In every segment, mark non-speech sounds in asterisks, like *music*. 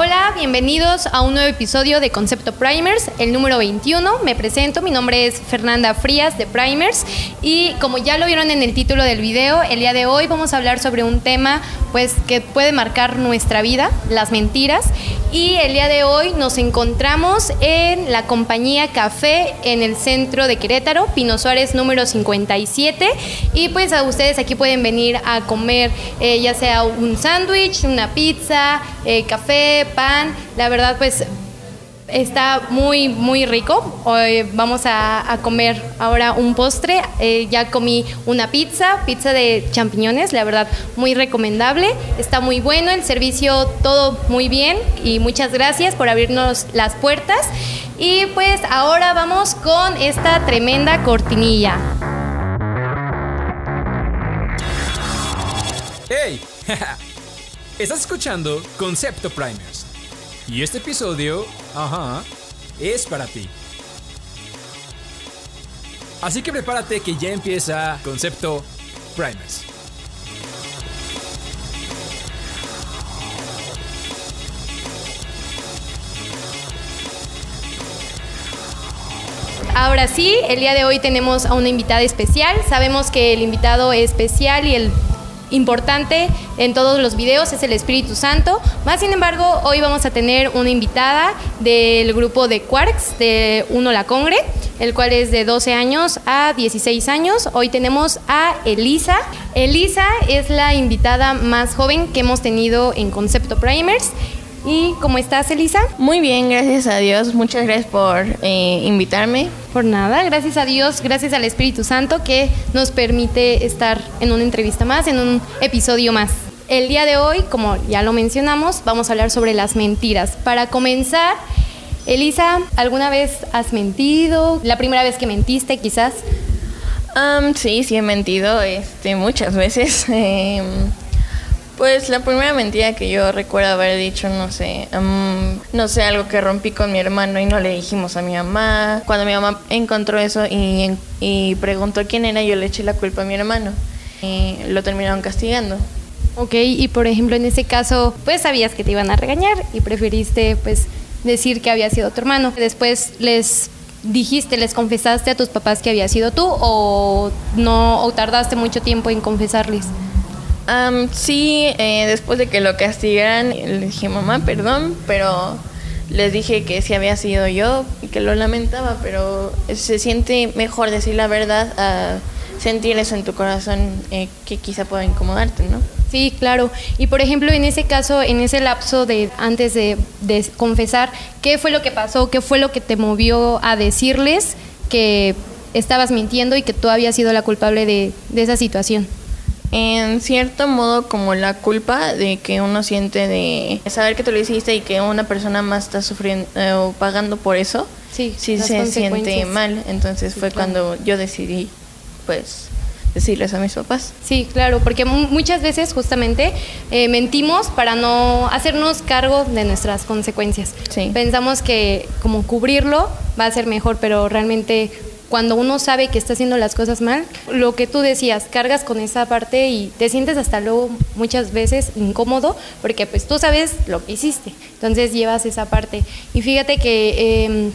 Hola, bienvenidos a un nuevo episodio de Concepto Primers, el número 21. Me presento, mi nombre es Fernanda Frías de Primers y como ya lo vieron en el título del video, el día de hoy vamos a hablar sobre un tema pues que puede marcar nuestra vida, las mentiras. Y el día de hoy nos encontramos en la compañía Café en el centro de Querétaro, Pino Suárez número 57. Y pues a ustedes aquí pueden venir a comer eh, ya sea un sándwich, una pizza, eh, café, pan. La verdad pues Está muy, muy rico. Hoy vamos a, comer ahora un postre. Eh, ya comí una pizza, pizza de champiñones, la verdad, muy recomendable. Está muy bueno, el servicio todo muy bien y muchas gracias por abrirnos las puertas. Y pues ahora vamos con esta tremenda cortinilla. ¡Hey! *laughs* Estás escuchando Concepto Primers y este episodio, ajá, es para ti. Así que prepárate que ya empieza Concepto Primers. Ahora sí, el día de hoy tenemos a una invitada especial. Sabemos que el invitado es especial y el importante en todos los videos es el Espíritu Santo. Más sin embargo, hoy vamos a tener una invitada del grupo de Quarks de Uno La Congre, el cual es de 12 años a 16 años. Hoy tenemos a Elisa. Elisa es la invitada más joven que hemos tenido en Concepto Primers ¿Y cómo estás, Elisa? Muy bien, gracias a Dios. Muchas gracias por eh, invitarme. Por nada, gracias a Dios, gracias al Espíritu Santo que nos permite estar en una entrevista más, en un episodio más. El día de hoy, como ya lo mencionamos, vamos a hablar sobre las mentiras. Para comenzar, Elisa, ¿alguna vez has mentido? ¿La primera vez que mentiste, quizás? sí, sí he mentido este, muchas veces. *laughs* Em, pues la primera mentira que yo recuerdo haber dicho, no sé, no sé, algo que rompí con mi hermano y no le dijimos a mi mamá. Cuando mi mamá encontró eso y, y preguntó quién era, yo le eché la culpa a mi hermano y lo terminaron castigando. Ok, y por ejemplo en ese caso, pues sabías que te iban a regañar y preferiste pues decir que había sido tu hermano. Después les dijiste, les confesaste a tus papás que había sido tú o no, o tardaste mucho tiempo en confesarles sí, eh, después de que lo castigaran, le dije, mamá, perdón, pero les dije que sí había sido yo y que lo lamentaba, pero se siente mejor decir la verdad a sentir eso en tu corazón eh, que quizá pueda incomodarte, ¿no? Sí, claro. Y por ejemplo, en ese caso, en ese lapso de antes de, confesar, ¿qué fue lo que pasó? ¿Qué fue lo que te movió a decirles que estabas mintiendo y que tú habías sido la culpable de esa situación? en cierto modo como la culpa de que uno siente de saber que tú lo hiciste y que una persona más está sufriendo eh, o pagando por eso, sí, sí se siente mal. Entonces fue cuando yo decidí, pues, decirles a mis papás. Sí, claro, porque muchas veces justamente eh, mentimos para no hacernos cargo de nuestras consecuencias. Pensamos que como cubrirlo va a ser mejor, pero realmente cuando uno sabe que está haciendo las cosas mal, lo que tú decías, cargas con esa parte y te sientes hasta luego muchas veces incómodo porque pues tú sabes lo que hiciste, entonces llevas esa parte. Y fíjate que em,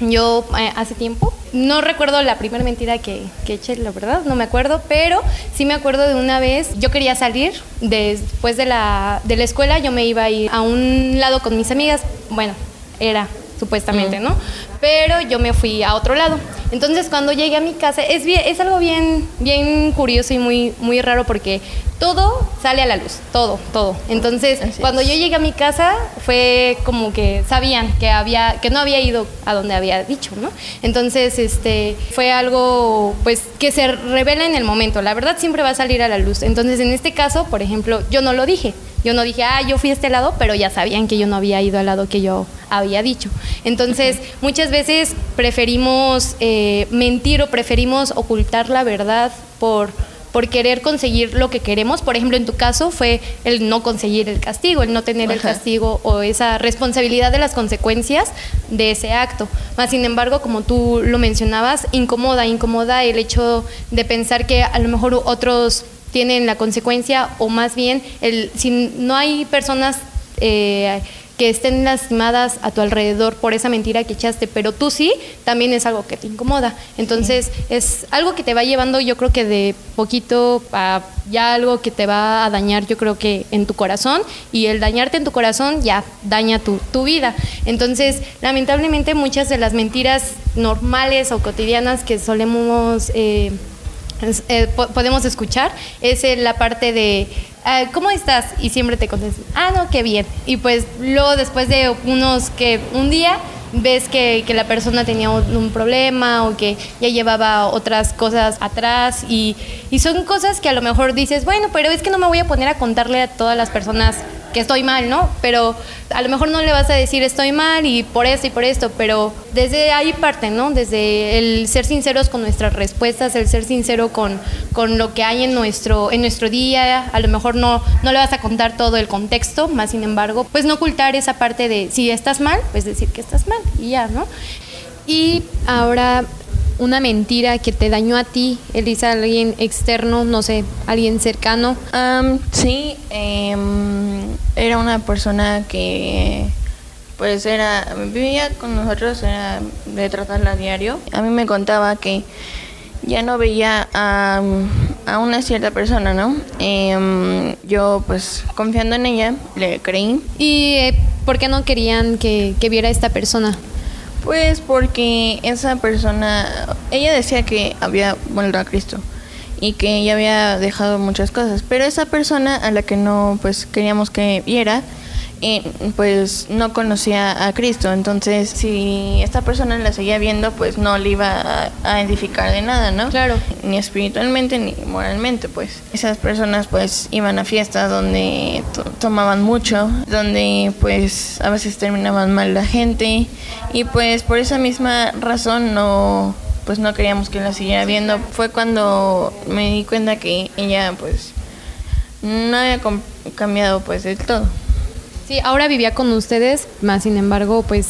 yo eh, hace tiempo, no recuerdo la primera mentira que, que, eché, la verdad, no me acuerdo, pero sí me acuerdo de una vez, yo quería salir después de la, de la escuela, yo me iba a ir a un lado con mis amigas, bueno, era supuestamente, ¿no? Pero yo me fui a otro lado. Entonces cuando llegué a mi casa, es, bien, es algo bien, bien curioso y muy, muy raro porque todo sale a la luz, todo, todo. Entonces cuando yo llegué a mi casa fue como que sabían que, había, que no había ido a donde había dicho, ¿no? Entonces este, fue algo pues que se revela en el momento, la verdad siempre va a salir a la luz. Entonces en este caso, por ejemplo, yo no lo dije. Yo no dije, ah, yo fui a este lado, pero ya sabían que yo no había ido al lado que yo había dicho. Entonces, muchas veces preferimos eh, mentir o preferimos ocultar la verdad por por querer conseguir lo que queremos. Por ejemplo, en tu caso fue el no conseguir el castigo, el no tener el castigo o esa responsabilidad de las consecuencias de ese acto. Más sin embargo, como tú lo mencionabas, incomoda, incomoda el hecho de pensar que a lo mejor otros tienen la consecuencia o más bien el, si no hay personas eh, que estén lastimadas a tu alrededor por esa mentira que echaste, pero tú sí, también es algo que te incomoda. Entonces, es algo que te va llevando, yo creo que de poquito a ya algo que te va a dañar, yo creo que en tu corazón, y el dañarte en tu corazón ya daña tu, tu vida. Entonces, lamentablemente, muchas de las mentiras normales o cotidianas que solemos... Eh, eh, podemos escuchar es la parte de ah, ¿cómo estás? Y siempre te contestan, ah, no, qué bien. Y pues luego después de unos que un día ves que, que la persona tenía un, problema o que ya llevaba otras cosas atrás y, y son cosas que a lo mejor dices, bueno, pero es que no me voy a poner a contarle a todas las personas que estoy mal, ¿no? Pero a lo mejor no le vas a decir estoy mal y por esto y por esto, pero desde ahí parte, ¿no? Desde el ser sinceros con nuestras respuestas, el ser sincero con, con lo que hay en nuestro, en nuestro día, a lo mejor no, no le vas a contar todo el contexto, más sin embargo, pues no ocultar esa parte de si estás mal, pues decir que estás mal y ya, ¿no? Y ahora una mentira que te dañó a ti, Elisa, alguien externo, no sé, alguien cercano? sí, em, era una persona que pues era, vivía con nosotros, era de tratarla a diario. A mí me contaba que ya no veía a, a una cierta persona, ¿no? Em, yo pues confiando en ella, le creí. ¿Y eh, por qué no querían que, que viera a esta persona? Pues porque esa persona, ella decía que había vuelto a Cristo y que ella había dejado muchas cosas, pero esa persona a la que no pues queríamos que viera, pues no conocía a Cristo. Entonces, si esta persona la seguía viendo, pues no le iba a, edificar de nada, ¿no? Claro. Ni espiritualmente ni moralmente, pues. Esas personas, pues, iban a fiestas donde tomaban mucho, donde, pues, a veces terminaban mal la gente. Y, pues, por esa misma razón no pues no queríamos que la siguiera viendo. Fue cuando me di cuenta que ella pues no había cambiado pues del todo. Sí, ahora vivía con ustedes, más sin embargo, pues,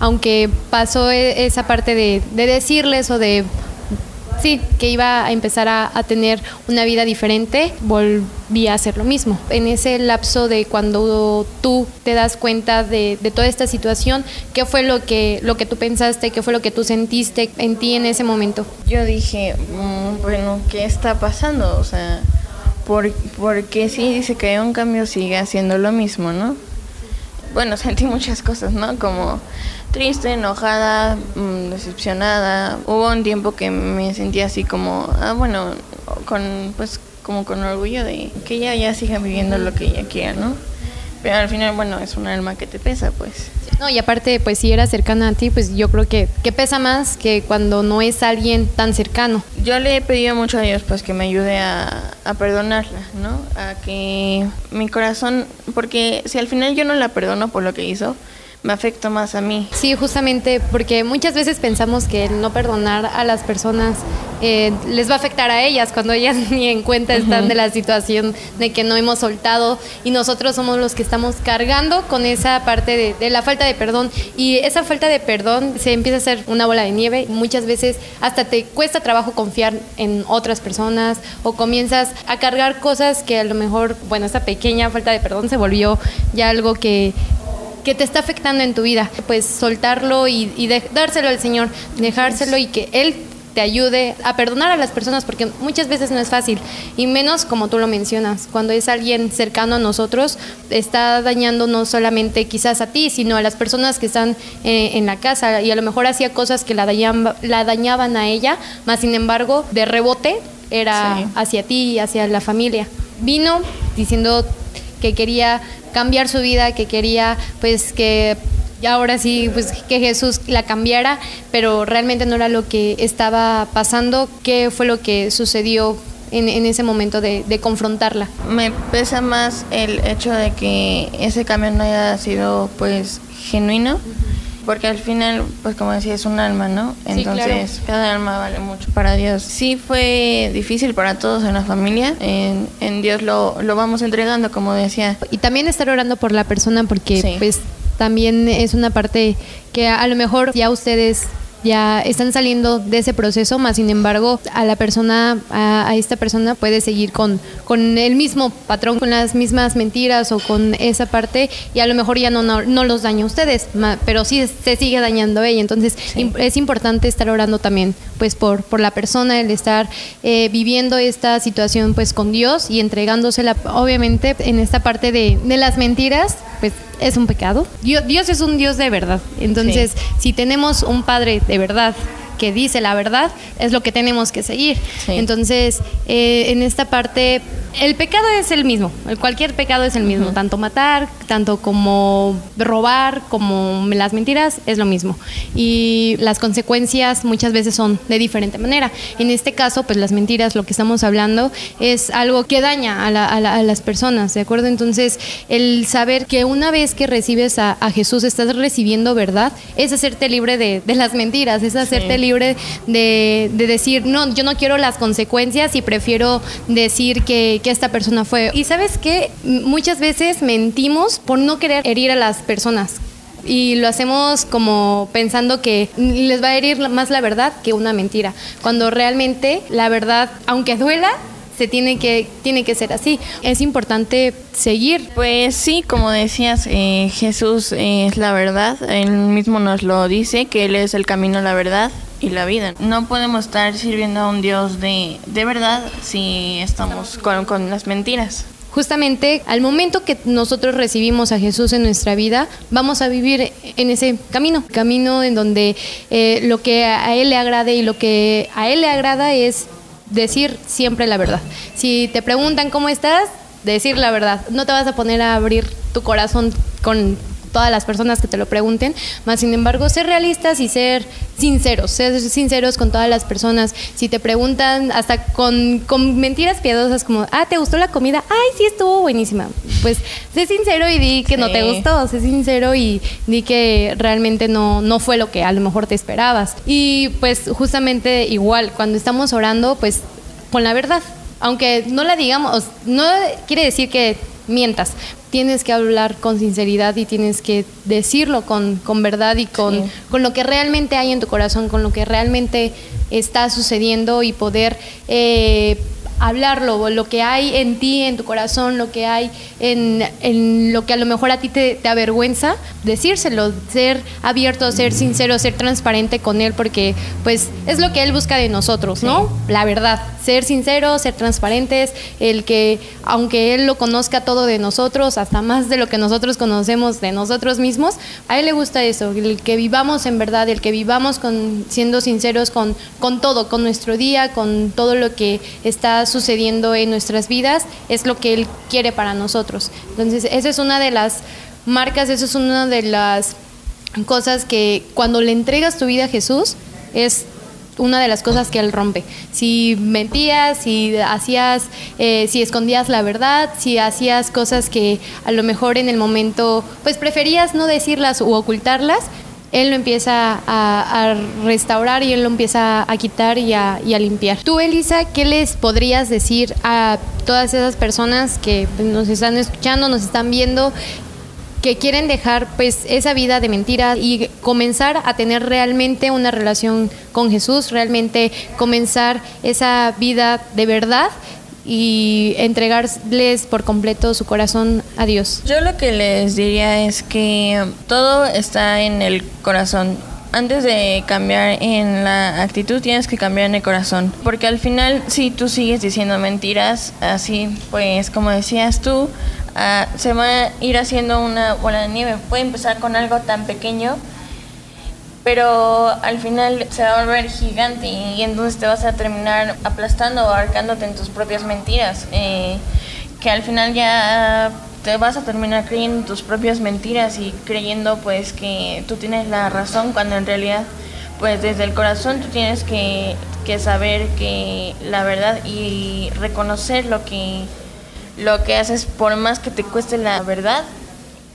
aunque pasó e, esa parte de, decirles o de sí, que iba a empezar a, tener una vida diferente, volví a hacer lo mismo. En ese lapso de cuando tú te das cuenta de, toda esta situación, ¿qué fue lo que, lo que tú pensaste? ¿Qué fue lo que tú sentiste en ti en ese momento? Yo dije, mm, bueno, ¿qué está pasando? O sea, porque sí dice que hay un cambio, sigue haciendo lo mismo, ¿no? Bueno, *laughs* sentí muchas cosas, ¿no? Como triste, enojada, mm, decepcionada. Hubo un tiempo que me sentí así como, ah, bueno, con, pues, como con orgullo de que ella ya siga viviendo lo que ella quiera, ¿no? Pero al final, bueno, es un alma que te pesa, pues. No, y aparte, pues si era cercana a ti, pues yo creo que, que pesa más que cuando no es alguien tan cercano. Yo le he pedido mucho a Dios, pues que me ayude a, a perdonarla, ¿no? A que mi corazón, porque si al final yo no la perdono por lo que hizo, me afecta más a mí. Sí, justamente porque muchas veces pensamos que el no perdonar a las personas eh, les va a afectar a ellas cuando ellas *laughs* ni en cuenta están de la situación de que no hemos soltado y nosotros somos los que estamos cargando con esa parte de, de la falta de perdón y esa falta de perdón se empieza a hacer una bola de nieve. Muchas veces hasta te cuesta trabajo confiar en otras personas o comienzas a cargar cosas que a lo mejor, bueno, esa pequeña falta de perdón se volvió ya algo que que te está afectando en tu vida, pues soltarlo y, dárselo al Señor, dejárselo y que Él te ayude a perdonar a las personas porque muchas veces no es fácil y menos como tú lo mencionas, cuando es alguien cercano a nosotros está dañando no solamente quizás a ti, sino a las personas que están eh, en la casa y a lo mejor hacía cosas que la, dañaban, la dañaban a ella, más sin embargo de rebote era hacia ti y hacia la familia. Vino diciendo que quería cambiar su vida, que quería pues que ahora sí, pues que Jesús la cambiara, pero realmente no era lo que estaba pasando. ¿Qué fue lo que sucedió en, ese momento de, confrontarla? Me pesa más el hecho de que ese cambio no haya sido pues genuino porque al final, pues como decía, es un alma, ¿no? Entonces, cada alma vale mucho para Dios. Sí fue difícil para todos en la familia, en, en Dios lo, lo, vamos entregando, como decía. Y también estar orando por la persona, porque pues también es una parte que a lo mejor ya ustedes ya están saliendo de ese proceso, más sin embargo a la persona, a, esta persona puede seguir con, con el mismo patrón, con las mismas mentiras o con esa parte y a lo mejor ya no, no, los daña a ustedes, pero sí se sigue dañando a ella. Entonces es importante estar orando también pues por, por la persona, el estar eh, viviendo esta situación pues con Dios y entregándosela obviamente en esta parte de, de las mentiras, pues es un pecado. Dios, Dios es un Dios de verdad. Entonces, si tenemos un Padre de verdad que dice la verdad, es lo que tenemos que seguir. Entonces, eh, en esta parte, el pecado es el mismo, cualquier pecado es el mismo, tanto matar, tanto como robar, como las mentiras, es lo mismo. Y las consecuencias muchas veces son de diferente manera. En este caso, pues las mentiras, lo que estamos hablando, es algo que daña a, las personas, ¿de acuerdo? Entonces, el saber que una vez que recibes a, Jesús, estás recibiendo verdad, es hacerte libre de, las mentiras, es hacerte libre de, decir, no, yo no quiero las consecuencias y prefiero decir que, que esta persona fue. Y sabes que muchas veces mentimos por no querer herir a las personas y lo hacemos como pensando que les va a herir más la verdad que una mentira, cuando realmente la verdad, aunque duela, se tiene que tiene que ser así. Es importante seguir. Pues sí, como decías, eh, Jesús es la verdad. Él mismo nos lo dice que él es el camino, la verdad la vida. No podemos estar sirviendo a un Dios de, de verdad si estamos con, con las mentiras justamente al momento que nosotros recibimos a Jesús en nuestra vida, vamos a vivir en ese camino, camino en donde eh, lo que a Él le agrade y lo que a Él le agrada es decir siempre la verdad. Si te preguntan cómo estás, decir la verdad. No te vas a poner a abrir tu corazón con todas las personas que te lo pregunten, más sin embargo ser realistas y ser sinceros, ser sinceros con todas las personas. Si te preguntan hasta con, con mentiras piadosas como, ah, ¿te gustó la comida? Ay, sí, estuvo buenísima. Pues sé sincero y di que no te gustó, sé sincero y di que realmente no, no fue lo que a lo mejor te esperabas. Y pues justamente igual, cuando estamos orando, pues con la verdad. Aunque no la digamos, no quiere decir que mientas, tienes que hablar con sinceridad y tienes que decirlo con, con verdad y con, con, lo que realmente hay en tu corazón, con lo que realmente está sucediendo y poder eh, hablarlo, lo que hay en ti, en tu corazón, lo que hay en, lo que a lo mejor a ti te, avergüenza, decírselo, ser abierto, ser sincero, ser transparente con él, porque pues es lo que él busca de nosotros, ¿no? La verdad, ser sinceros, ser transparentes, el que aunque él lo conozca todo de nosotros, hasta más de lo que nosotros conocemos de nosotros mismos, a él le gusta eso, el que vivamos en verdad, el que vivamos con, siendo sinceros con, con todo, con nuestro día, con todo lo que está sucediendo en nuestras vidas es lo que Él quiere para nosotros. Entonces, esa es una de las marcas, eso es una de las cosas que cuando le entregas tu vida a Jesús es una de las cosas que él rompe. Si mentías, si hacías, eh, si escondías la verdad, si hacías cosas que a lo mejor en el momento, pues preferías no decirlas u ocultarlas, él lo empieza a, restaurar y él lo empieza a quitar y a, limpiar. Tú, Elisa, ¿qué les podrías decir a todas esas personas que nos están escuchando, nos están viendo que quieren dejar pues esa vida de mentira y comenzar a tener realmente una relación con Jesús, realmente comenzar esa vida de verdad y entregarles por completo su corazón a Dios? Yo lo que les diría es que todo está en el corazón. Antes de cambiar en la actitud tienes que cambiar en el corazón, porque al final si tú sigues diciendo mentiras, así pues como decías tú, ah, se va a ir haciendo una bola de nieve. Puede empezar con algo tan pequeño pero al final se va a volver gigante y, entonces te vas a terminar aplastando o abarcándote en tus propias mentiras, eh, que al final ya te vas a terminar creyendo en tus propias mentiras y creyendo pues que tú tienes la razón cuando en realidad pues desde el corazón tú tienes que, que saber que la verdad y reconocer lo que lo que haces por más que te cueste la verdad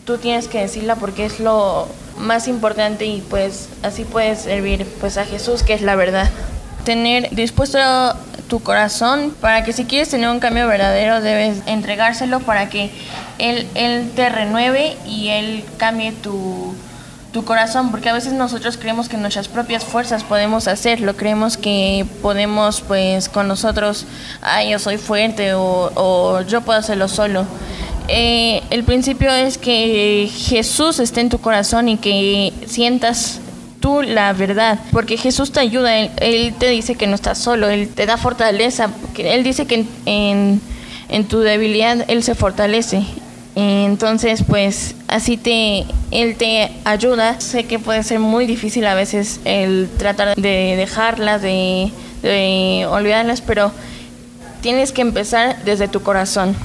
tú tienes que decirla porque es lo más importante y pues así puedes servir pues a Jesús que es la verdad. Tener dispuesto tu corazón para que si quieres tener un cambio verdadero debes entregárselo para que Él, él te renueve y Él cambie tu, tu corazón, porque a veces nosotros creemos que nuestras propias fuerzas podemos hacerlo, creemos que podemos pues con nosotros, ay, yo soy fuerte o, yo puedo hacerlo solo. Eh, el principio es que Jesús esté en tu corazón y que sientas tú la verdad, porque Jesús te ayuda, Él, te dice que no estás solo, Él te da fortaleza, Él dice que en, tu debilidad Él se fortalece entonces, pues así te, él te ayuda. Sé que puede ser muy difícil a veces el tratar de dejarlas, de, de olvidarlas, pero tienes que empezar desde tu corazón.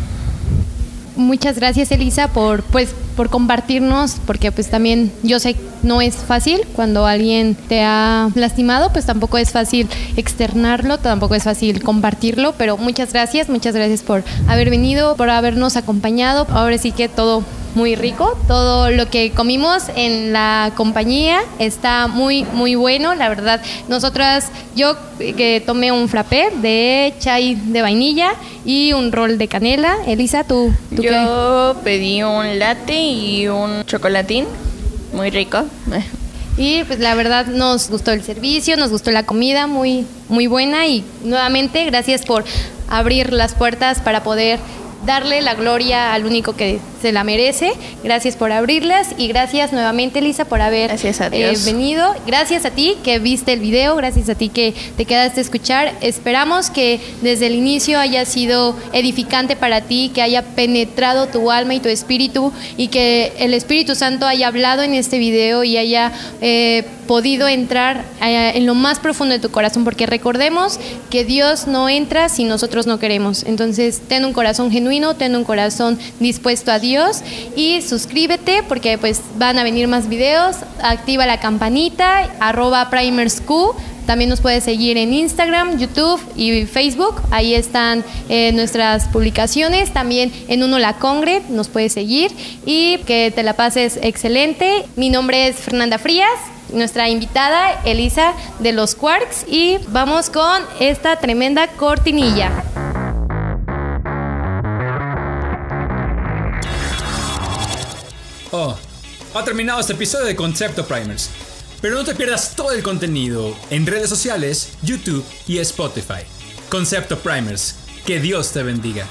Muchas gracias Elisa por pues por compartirnos, porque pues también yo sé no es fácil cuando alguien te ha lastimado, pues tampoco es fácil externarlo, tampoco es fácil compartirlo, pero muchas gracias, muchas gracias por haber venido, por habernos acompañado. Ahora sí que todo muy rico. Todo lo que comimos en la compañía está muy, muy bueno. La verdad, nosotras, yo que tomé un frappé de chai de vainilla y un rol de canela. Elisa, ¿tú, tú yo pedí un latte y un chocolatín. Muy rico. Y pues la verdad nos gustó el servicio, nos gustó la comida, muy, muy buena y nuevamente gracias por abrir las puertas para poder darle la gloria al único que se la merece. Gracias por abrirlas y gracias nuevamente, Lisa, por haber eh, venido. Gracias a ti que viste el video, gracias a ti que te quedaste a escuchar. Esperamos que desde el inicio haya sido edificante para ti, que haya penetrado tu alma y tu espíritu y que el Espíritu Santo haya hablado en este video y haya eh, podido entrar eh, en lo más profundo de tu corazón, porque recordemos que Dios no entra si nosotros no queremos. Entonces, ten un corazón genuino, ten un corazón dispuesto a Dios y suscríbete porque pues van a venir más videos, activa la campanita, arroba primersq. También nos puedes seguir en Instagram, YouTube y Facebook. Ahí están eh, nuestras publicaciones. También en Uno La Congre nos puedes seguir y que te la pases excelente. Mi nombre es Fernanda Frías nuestra invitada Elisa de los Quarks y vamos con esta tremenda cortinilla. Ha terminado este episodio de Concepto Primers. Pero no te pierdas todo el contenido en redes sociales, YouTube y Spotify. Concepto Primers. Que Dios te bendiga.